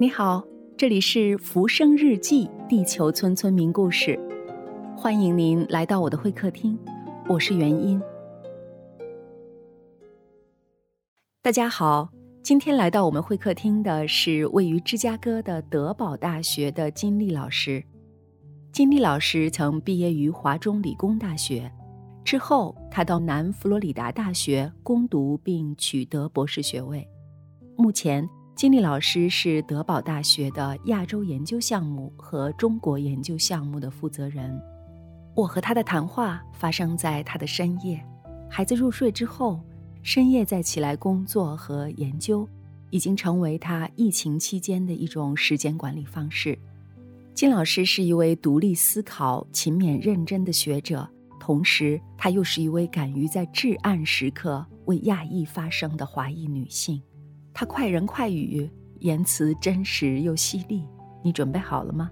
你好，这里是《浮生日记》地球村村民故事，欢迎您来到我的会客厅，我是元音。大家好，今天来到我们会客厅的是位于芝加哥的德堡大学的金丽老师。金丽老师曾毕业于华中理工大学，之后他到南佛罗里达大学攻读并取得博士学位，目前。金丽老师是德堡大学的亚洲研究项目和中国研究项目的负责人。我和他的谈话发生在他的深夜，孩子入睡之后，深夜再起来工作和研究，已经成为他疫情期间的一种时间管理方式。金老师是一位独立思考、勤勉认真的学者，同时她又是一位敢于在至暗时刻为亚裔发声的华裔女性。他快人快语，言辞真实又犀利。你准备好了吗？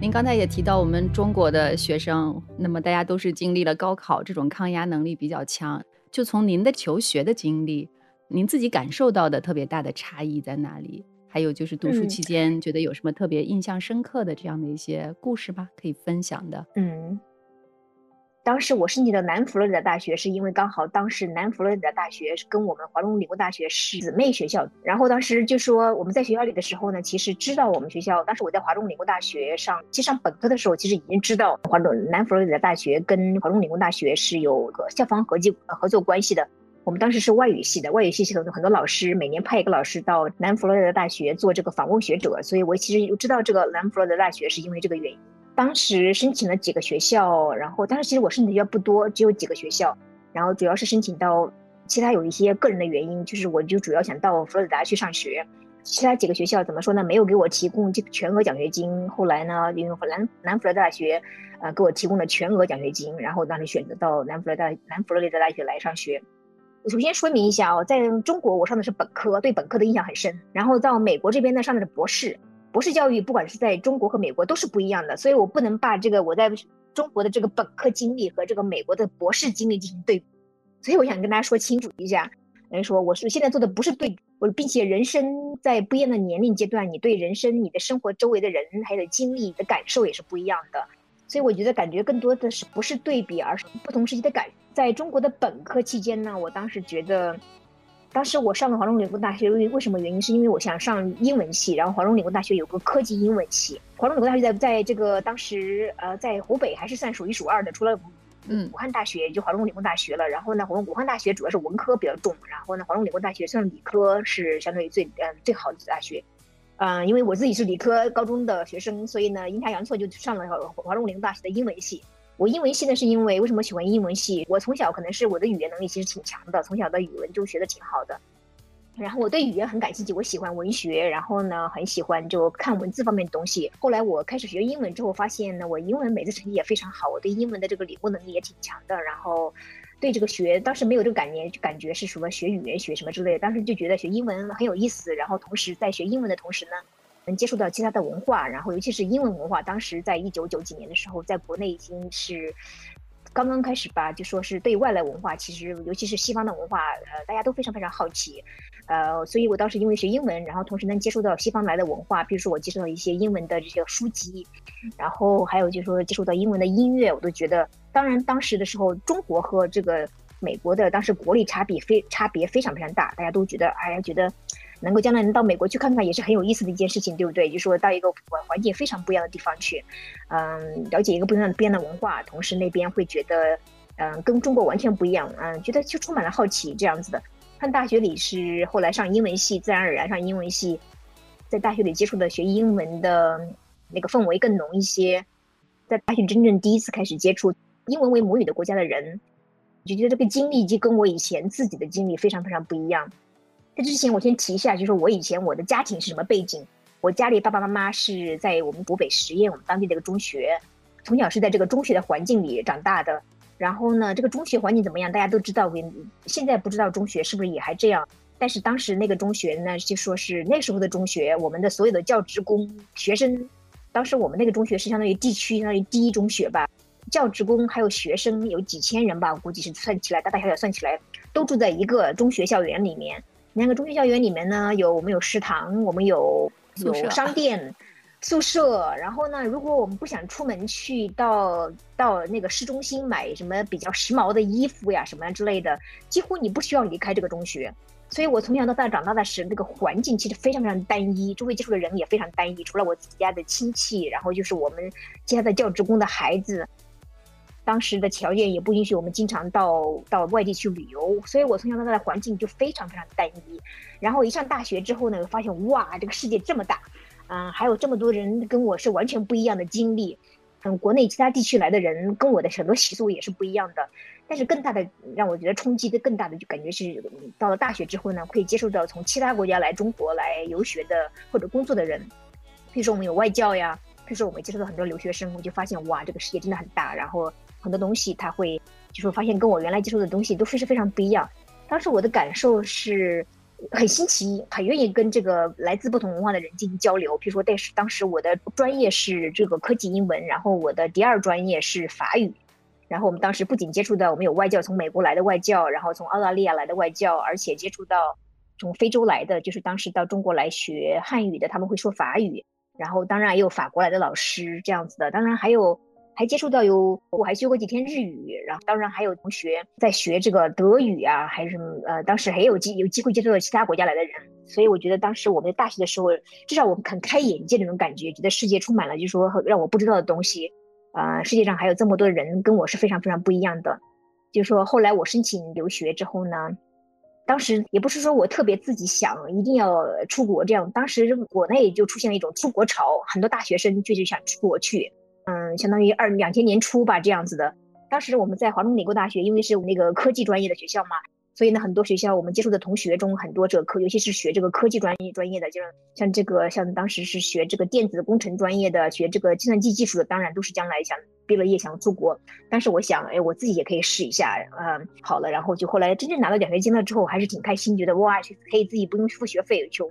您刚才也提到我们中国的学生，那么大家都是经历了高考，这种抗压能力比较强。就从您的求学的经历，您自己感受到的特别大的差异在哪里？还有就是读书期间觉得有什么特别印象深刻的这样的一些故事吧，可以分享的。嗯。当时我申请的南佛罗里达大学，是因为刚好当时南佛罗里达大学跟我们华中理工大学是姊妹学校。然后当时就说我们在学校里的时候呢，其实知道我们学校。当时我在华中理工大学上，其实上本科的时候，其实已经知道华中南佛罗里达大学跟华中理工大学是有个校方合计合作关系的。我们当时是外语系的，外语系系统的很多老师每年派一个老师到南佛罗里达大学做这个访问学者，所以我其实知道这个南佛罗里达大学是因为这个原因。当时申请了几个学校，然后当时其实我申请的学校不多，只有几个学校，然后主要是申请到，其他有一些个人的原因，就是我就主要想到佛罗里达去上学，其他几个学校怎么说呢？没有给我提供这个全额奖学金。后来呢，因为南南佛罗里达大学，呃，给我提供了全额奖学金，然后当时选择到南佛罗里达南佛罗里达大学来上学。我首先说明一下哦，在中国我上的是本科，对本科的印象很深，然后到美国这边呢上的是博士。博士教育不管是在中国和美国都是不一样的，所以我不能把这个我在中国的这个本科经历和这个美国的博士经历进行对比，所以我想跟大家说清楚一下，等于说我是现在做的不是对比，我并且人生在不一样的年龄阶段，你对人生、你的生活周围的人还有经历的感受也是不一样的，所以我觉得感觉更多的是不是对比，而是不同时期的感。在中国的本科期间呢，我当时觉得。当时我上了华中理工大学，为为什么原因？是因为我想上英文系，然后华中理工大学有个科技英文系。华中理工大学在在这个当时呃在湖北还是算数一数二的，除了嗯武汉大学就华中理工大学了。然后呢，武武汉大学主要是文科比较重，然后呢华中理工大学算理科是相对于最呃最好的大学。嗯，因为我自己是理科高中的学生，所以呢阴差阳错就上了华中理工大学的英文系。我英文系呢，是因为为什么喜欢英文系？我从小可能是我的语言能力其实挺强的，从小的语文就学的挺好的。然后我对语言很感兴趣，我喜欢文学，然后呢很喜欢就看文字方面的东西。后来我开始学英文之后，发现呢我英文每次成绩也非常好，我对英文的这个领悟能力也挺强的。然后对这个学当时没有这个感念，就感觉是什么学语言学什么之类的，当时就觉得学英文很有意思。然后同时在学英文的同时呢。能接触到其他的文化，然后尤其是英文文化。当时在一九九几年的时候，在国内已经是刚刚开始吧，就说是对外来文化，其实尤其是西方的文化，呃，大家都非常非常好奇，呃，所以我当时因为学英文，然后同时能接触到西方来的文化，比如说我接触到一些英文的这些书籍，然后还有就是说接触到英文的音乐，我都觉得，当然当时的时候，中国和这个美国的当时国力差别非差别非常非常大，大家都觉得，哎呀，觉得。能够将来能到美国去看看，也是很有意思的一件事情，对不对？就说到一个环环境非常不一样的地方去，嗯，了解一个不一样的、不一样的文化，同时那边会觉得，嗯，跟中国完全不一样，嗯，觉得就充满了好奇这样子的。看大学里是后来上英文系，自然而然上英文系，在大学里接触的学英文的那个氛围更浓一些，在大学真正第一次开始接触英文为母语的国家的人，就觉得这个经历就跟我以前自己的经历非常非常不一样。在之前，我先提一下，就是我以前我的家庭是什么背景。我家里爸爸妈妈是在我们湖北十堰我们当地的一个中学，从小是在这个中学的环境里长大的。然后呢，这个中学环境怎么样？大家都知道，现在不知道中学是不是也还这样。但是当时那个中学呢，就说是那时候的中学，我们的所有的教职工学生，当时我们那个中学是相当于地区相当于第一中学吧，教职工还有学生有几千人吧，我估计是算起来大大小小算起来，都住在一个中学校园里面。那个中学校园里面呢，有我们有食堂，我们有有商店。宿舍，然后呢？如果我们不想出门去到到那个市中心买什么比较时髦的衣服呀，什么之类的，几乎你不需要离开这个中学。所以我从小到大长大的是那个环境其实非常非常单一，周围接触的人也非常单一。除了我自己家的亲戚，然后就是我们家的教职工的孩子。当时的条件也不允许我们经常到到外地去旅游，所以我从小到大的环境就非常非常单一。然后一上大学之后呢，发现哇，这个世界这么大。嗯，还有这么多人跟我是完全不一样的经历，嗯，国内其他地区来的人跟我的很多习俗也是不一样的。但是更大的让我觉得冲击的更大的就感觉是到了大学之后呢，可以接受到从其他国家来中国来游学的或者工作的人，比如说我们有外教呀，比如说我们接触到很多留学生，我就发现哇，这个世界真的很大，然后很多东西他会就是发现跟我原来接触的东西都非常非常不一样。当时我的感受是。很新奇，很愿意跟这个来自不同文化的人进行交流。比如说，但是当时我的专业是这个科技英文，然后我的第二专业是法语。然后我们当时不仅接触到我们有外教从美国来的外教，然后从澳大利亚来的外教，而且接触到从非洲来的，就是当时到中国来学汉语的，他们会说法语。然后当然也有法国来的老师这样子的，当然还有。还接触到有，我还学过几天日语，然后当然还有同学在学这个德语啊，还是什么呃，当时还有机有机会接触到其他国家来的人，所以我觉得当时我们在大学的时候，至少我们很开眼界那种感觉，觉得世界充满了就是说让我不知道的东西，啊，世界上还有这么多人跟我是非常非常不一样的，就是说后来我申请留学之后呢，当时也不是说我特别自己想一定要出国这样，当时国内就出现了一种出国潮，很多大学生就是想出国去。相当于二两千年初吧，这样子的。当时我们在华中理工大学，因为是那个科技专业的学校嘛，所以呢，很多学校我们接触的同学中，很多这个科，尤其是学这个科技专业专业的，就是像这个像当时是学这个电子工程专业的，学这个计算机技术的，当然都是将来想毕了业想出国。但是我想，哎，我自己也可以试一下，嗯，好了，然后就后来真正拿到奖学金了之后，还是挺开心，觉得哇，可以自己不用付学费，就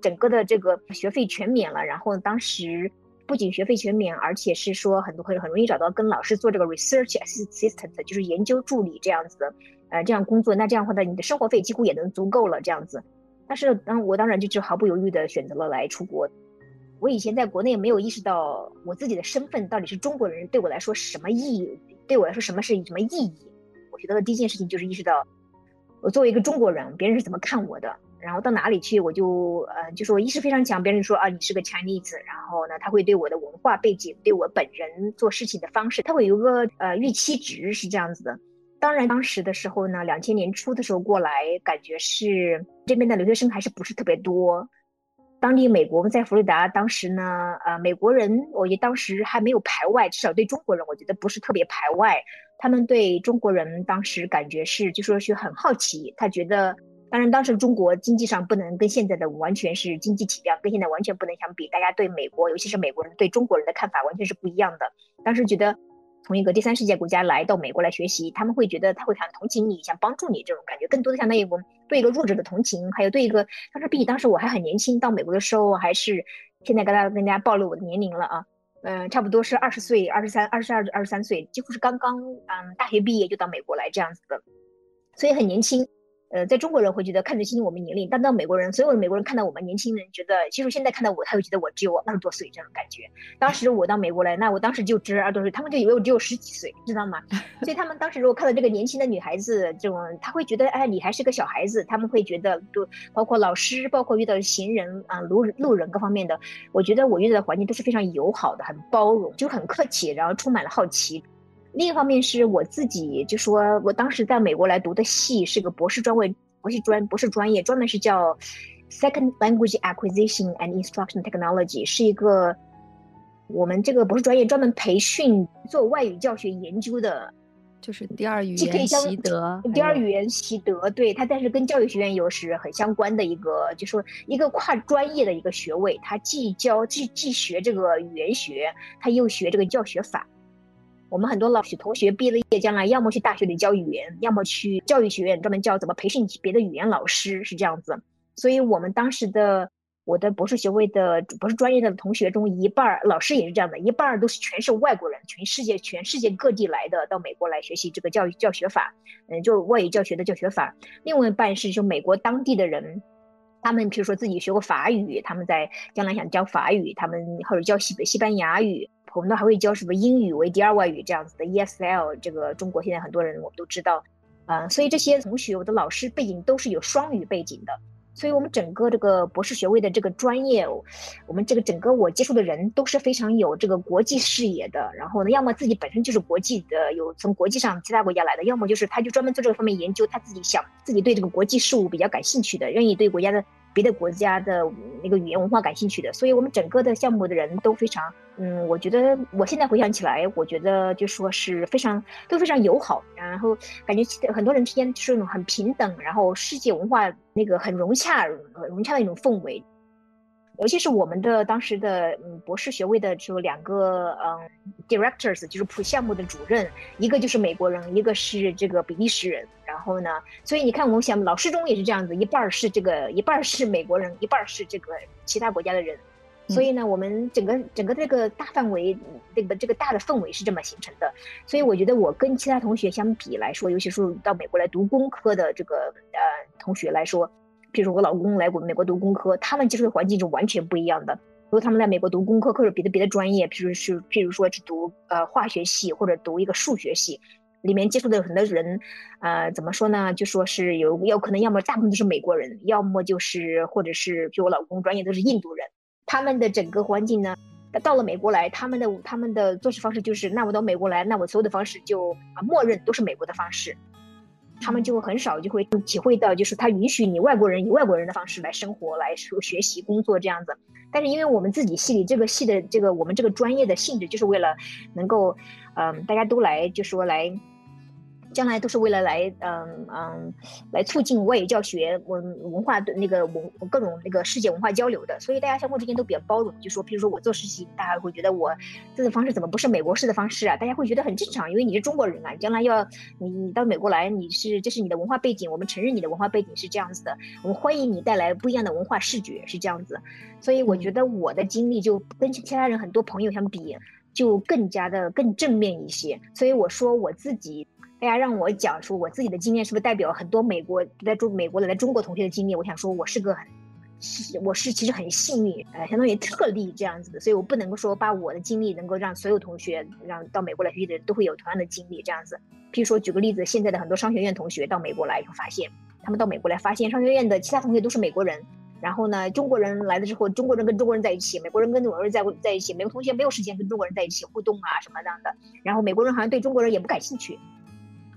整个的这个学费全免了。然后当时。不仅学费全免，而且是说很多很很容易找到跟老师做这个 research assistant，就是研究助理这样子的，呃，这样工作。那这样的话呢，你的生活费几乎也能足够了这样子。但是当我当然就就毫不犹豫的选择了来出国。我以前在国内没有意识到我自己的身份到底是中国人，对我来说什么意义？对我来说什么是什么意义？我学到的第一件事情就是意识到，我作为一个中国人，别人是怎么看我的。然后到哪里去，我就呃，就说意识非常强。别人说啊，你是个 Chinese，然后呢，他会对我的文化背景、对我本人做事情的方式，他会有个呃预期值是这样子的。当然，当时的时候呢，两千年初的时候过来，感觉是这边的留学生还是不是特别多。当地美国在佛罗达，当时呢，呃，美国人我觉得当时还没有排外，至少对中国人，我觉得不是特别排外。他们对中国人当时感觉是，就说是很好奇，他觉得。当然，当时中国经济上不能跟现在的完全是经济体量跟现在完全不能相比。大家对美国，尤其是美国人对中国人的看法完全是不一样的。当时觉得从一个第三世界国家来到美国来学习，他们会觉得他会很同情你，想帮助你这种感觉，更多的相当于我们对一个弱者的同情，还有对一个当时比当时我还很年轻，到美国的时候还是现在跟大家跟大家暴露我的年龄了啊，嗯，差不多是二十岁、二十三、二十二、二十三岁，几乎是刚刚嗯大学毕业就到美国来这样子的，所以很年轻。呃，在中国人会觉得看得清我们年龄，但到美国人，所有的美国人看到我们年轻人，觉得其实现在看到我，他会觉得我只有二十多岁这种感觉。当时我到美国来，那我当时就只二十多岁，他们就以为我只有十几岁，知道吗？所以他们当时如果看到这个年轻的女孩子，这种他会觉得，哎，你还是个小孩子。他们会觉得，就包括老师，包括遇到行人啊、路路人各方面的，我觉得我遇到的环境都是非常友好的，很包容，就很客气，然后充满了好奇。另一方面是我自己，就说我当时在美国来读的系是个博士专位，博士专博士专业，专门是叫 Second Language Acquisition and Instruction Technology，是一个我们这个博士专业专门培训做外语教学研究的，就是第二语言习得，第二语言习得，对它，但是跟教育学院又是很相关的一个，就说一个跨专业的一个学位，它既教既既学这个语言学，它又学这个教学法。我们很多老师同学毕了业，将来要么去大学里教语言，要么去教育学院专门教怎么培训别的语言老师，是这样子。所以，我们当时的我的博士学位的博士专业的同学中，一半老师也是这样的，一半都是全是外国人，全世界全世界各地来的，到美国来学习这个教育教学法，嗯，就外语教学的教学法。另外一半是就美国当地的人。他们比如说自己学过法语，他们在将来想教法语，他们或者教西西班牙语，我们都还会教什么英语为第二外语这样子的 ESL。这个中国现在很多人我们都知道，啊，所以这些同学我的老师背景都是有双语背景的。所以，我们整个这个博士学位的这个专业，我们这个整个我接触的人都是非常有这个国际视野的。然后呢，要么自己本身就是国际的，有从国际上其他国家来的；要么就是他就专门做这个方面研究，他自己想自己对这个国际事务比较感兴趣的，愿意对国家的。别的国家的那个语言文化感兴趣的，所以我们整个的项目的人都非常，嗯，我觉得我现在回想起来，我觉得就说是非常都非常友好，然后感觉很多人之间是那种很平等，然后世界文化那个很融洽、融洽的一种氛围。尤其是我们的当时的嗯博士学位的就两个嗯 directors，就是普项目的主任，一个就是美国人，一个是这个比利时人。然后呢，所以你看我们想老师中也是这样子，一半是这个，一半是美国人，一半是这个其他国家的人。所以呢，我们整个整个这个大范围这个这个大的氛围是这么形成的。所以我觉得我跟其他同学相比来说，尤其是到美国来读工科的这个呃同学来说。比如我老公来过美国读工科，他们接触的环境是完全不一样的。如果他们在美国读工科或者别的别的专业，譬如是譬如说是读呃化学系或者读一个数学系，里面接触的很多人，呃，怎么说呢？就说是有有可能要么大部分都是美国人，要么就是或者是就我老公专业都是印度人。他们的整个环境呢，到了美国来，他们的他们的做事方式就是，那我到美国来，那我所有的方式就啊默认都是美国的方式。他们就很少就会体会到，就是他允许你外国人以外国人的方式来生活、来说学习、工作这样子。但是因为我们自己系里这个系的这个我们这个专业的性质，就是为了能够，嗯，大家都来，就说来。将来都是为了来，嗯嗯，来促进外语教学文文化的那个文各种那个世界文化交流的，所以大家相互之间都比较包容。就说，比如说我做实习，大家会觉得我这种方式怎么不是美国式的方式啊？大家会觉得很正常，因为你是中国人啊，将来要你你到美国来，你是这是你的文化背景，我们承认你的文化背景是这样子的，我们欢迎你带来不一样的文化视觉是这样子。所以我觉得我的经历就跟其他人很多朋友相比，就更加的更正面一些。所以我说我自己。大家让我讲说我自己的经验，是不是代表很多美国在中美国的来中国同学的经历？我想说，我是个很，我是其实很幸运，呃，相当于特例这样子的，所以我不能够说把我的经历能够让所有同学，让到美国来学习的人都会有同样的经历这样子。譬如说，举个例子，现在的很多商学院同学到美国来以后，发现他们到美国来发现商学院的其他同学都是美国人，然后呢，中国人来了之后，中国人跟中国人在一起，美国人跟美国人在在一起，美国同学没有时间跟中国人在一起互动啊什么这样的，然后美国人好像对中国人也不感兴趣。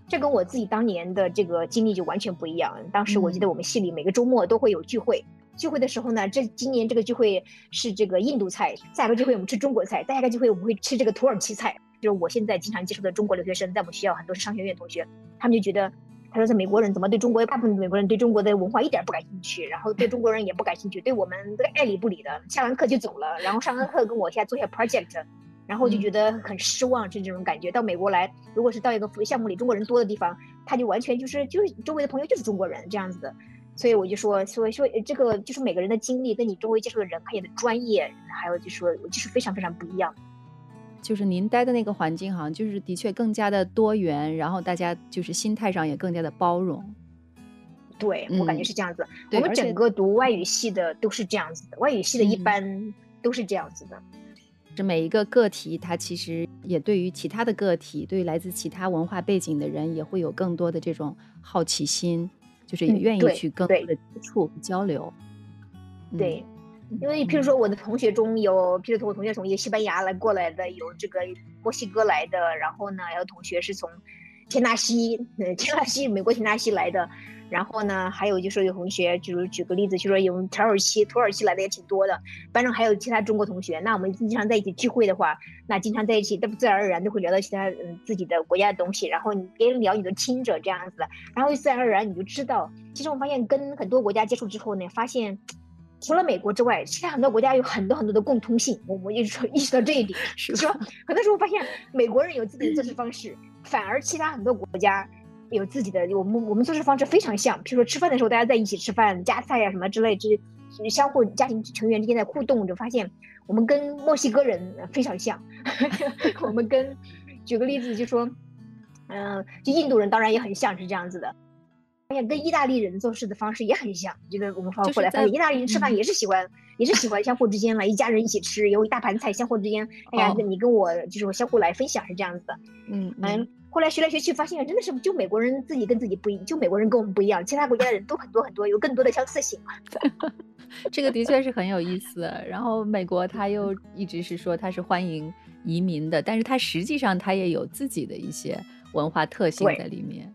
这跟我自己当年的这个经历就完全不一样。当时我记得我们系里每个周末都会有聚会，聚会的时候呢，这今年这个聚会是这个印度菜，下个聚会我们吃中国菜，下个聚会我们会吃这个土耳其菜。就是我现在经常接触的中国留学生，在我们学校很多是商学院同学，他们就觉得，他说在美国人怎么对中国大部分美国人对中国的文化一点不感兴趣，然后对中国人也不感兴趣，对我们这个爱理不理的，下完课就走了，然后上完课跟我下做下 project。然后就觉得很失望，是这种感觉。到美国来，如果是到一个项目里中国人多的地方，他就完全就是就是周围的朋友就是中国人这样子的。所以我就说，所以说这个就是每个人的经历跟你周围接触的人，还有的专业，还有就说就是非常非常不一样。就是您待的那个环境，好像就是的确更加的多元，然后大家就是心态上也更加的包容。对我感觉是这样子。我们整个读外语系的都是这样子的，外语系的一般都是这样子的。这每一个个体，他其实也对于其他的个体，对于来自其他文化背景的人，也会有更多的这种好奇心，就是也愿意去更多的接触交流。对，因为譬如说我的同学中有，譬如说我同学从一个西班牙来过来的，有这个墨西哥来的，然后呢，还有同学是从田纳西，嗯，田纳西，美国田纳西来的。然后呢，还有就是有同学，就是举个例子，就说有土耳其，土耳其来的也挺多的。班上还有其他中国同学，那我们经常在一起聚会的话，那经常在一起，那不自然而然就会聊到其他嗯自己的国家的东西。然后你别人聊，你都听着这样子，然后自然而然你就知道。其实我发现跟很多国家接触之后呢，发现除了美国之外，其他很多国家有很多很多的共通性。我们一直说意识到这一点，是说 很多时候发现美国人有自己的做事方式，反而其他很多国家。有自己的，我们我们做事方式非常像，比如说吃饭的时候大家在一起吃饭，夹菜呀什么之类，这相互家庭成员之间的互动，就发现我们跟墨西哥人非常像。我们跟，举个例子就说，嗯，就印度人当然也很像是这样子的。跟意大利人做事的方式也很像。觉得我们后来发在现，意大利人吃饭也是喜欢，也是喜欢相互之间嘛一家人一起吃，有一大盘菜，相互之间，哎呀，哦你跟我就是我相互来分享是这样子的。嗯嗯，后来学来学去发现，真的是就美国人自己跟自己不一，就美国人跟我们不一样，其他国家的人都很多很多，有更多的相似性。这个的确是很有意思。然后美国他又一直是说他是欢迎移民的，但是他实际上他也有自己的一些文化特性在里面。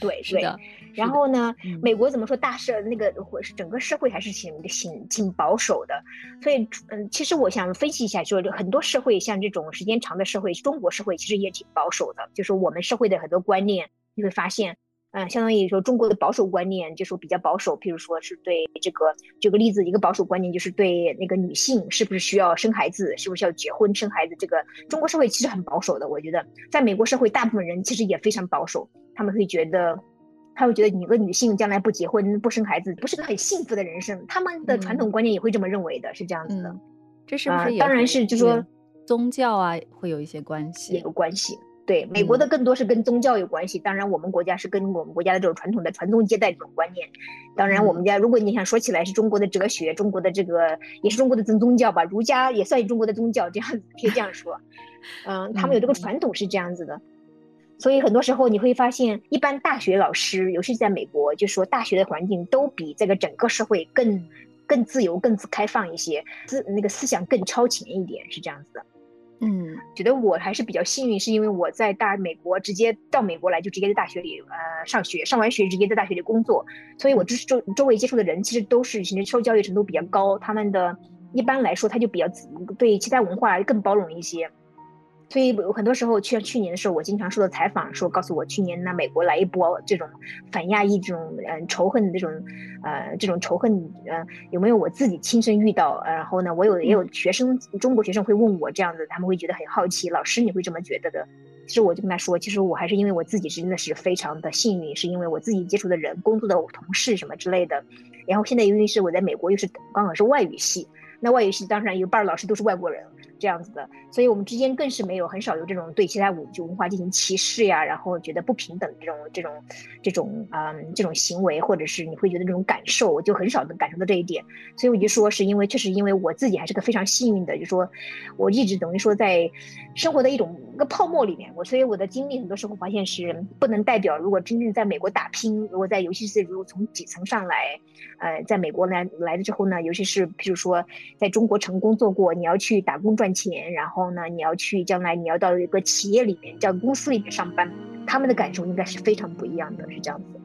对，是的。然后呢，嗯美国怎么说大社那个或是整个社会还是挺挺挺保守的，所以嗯，其实我想分析一下，就是很多社会像这种时间长的社会，中国社会其实也挺保守的，就是我们社会的很多观念，你会发现。嗯，相当于说中国的保守观念就是比较保守，譬如说是对这个，举个例子，一个保守观念就是对那个女性是不是需要生孩子，是不是要结婚生孩子，这个中国社会其实很保守的。我觉得在美国社会，大部分人其实也非常保守，他们会觉得，他会觉得你个女性将来不结婚不生孩子，不是个很幸福的人生。他们的传统观念也会这么认为的，是这样子的。嗯，这是不啊是也当然是就说宗教啊会有一些关系也系？有关系。对，美国的嗯更多是跟宗教有关系，当然我们国家是跟我们国家的这种传统的传宗接代这种观念。当然，我们家如果你想说起来是中国的哲学，中国的这个也是中国的宗宗教吧，儒家也算中国的宗教，这样子可以这样说。嗯，他们有这个嗯传统是这样子的。所以很多时候你会发现，一般大学老师，尤其是在美国，就说大学的环境都比这个整个社会更更自由、更开放一些，思那个思想更超前一点，是这样子的。嗯觉得我还是比较幸运，是因为我在大美国直接到美国来，就直接在大学里呃上学，上完学直接在大学里工作，所以我就是周周围接触的人其实都是其实受教育程度比较高，他们的一般来说他就比较自对其他文化更包容一些。所以有很多时候，去去年的时候，我经常受到采访，说告诉我去年那，美国来一波这种反亚裔这种嗯、呃、仇恨的这种呃这种仇恨呃有没有我自己亲身遇到？呃、然后呢，我有也有学生中国学生会问我这样子，他们会觉得很好奇，老师你会这么觉得的？其实我就跟他说，其实我还是因为我自己真的是非常的幸运，是因为我自己接触的人、工作的同事什么之类的。然后现在由于是我在美国，又是刚好是外语系，那外语系当然有半老师都是外国人。这样子的，所以我们之间更是没有很少有这种对其他文就文化进行歧视呀，然后觉得不平等这种这种这种嗯这种行为，或者是你会觉得这种感受，我就很少能感受到这一点。所以我就说是因为确实因为我自己还是个非常幸运的，就说我一直等于说在生活的一种一个泡沫里面，我所以我的经历很多时候发现是不能代表如果真正在美国打拼，如果在尤其是如果从底层上来，呃，在美国来来了之后呢，尤其是譬如说在中国成功做过，你要去打工赚赚钱，然后呢，你要去将来你要到一个企业里面，叫公司里面上班，他们的感受应该是非常不一样的，是这样子。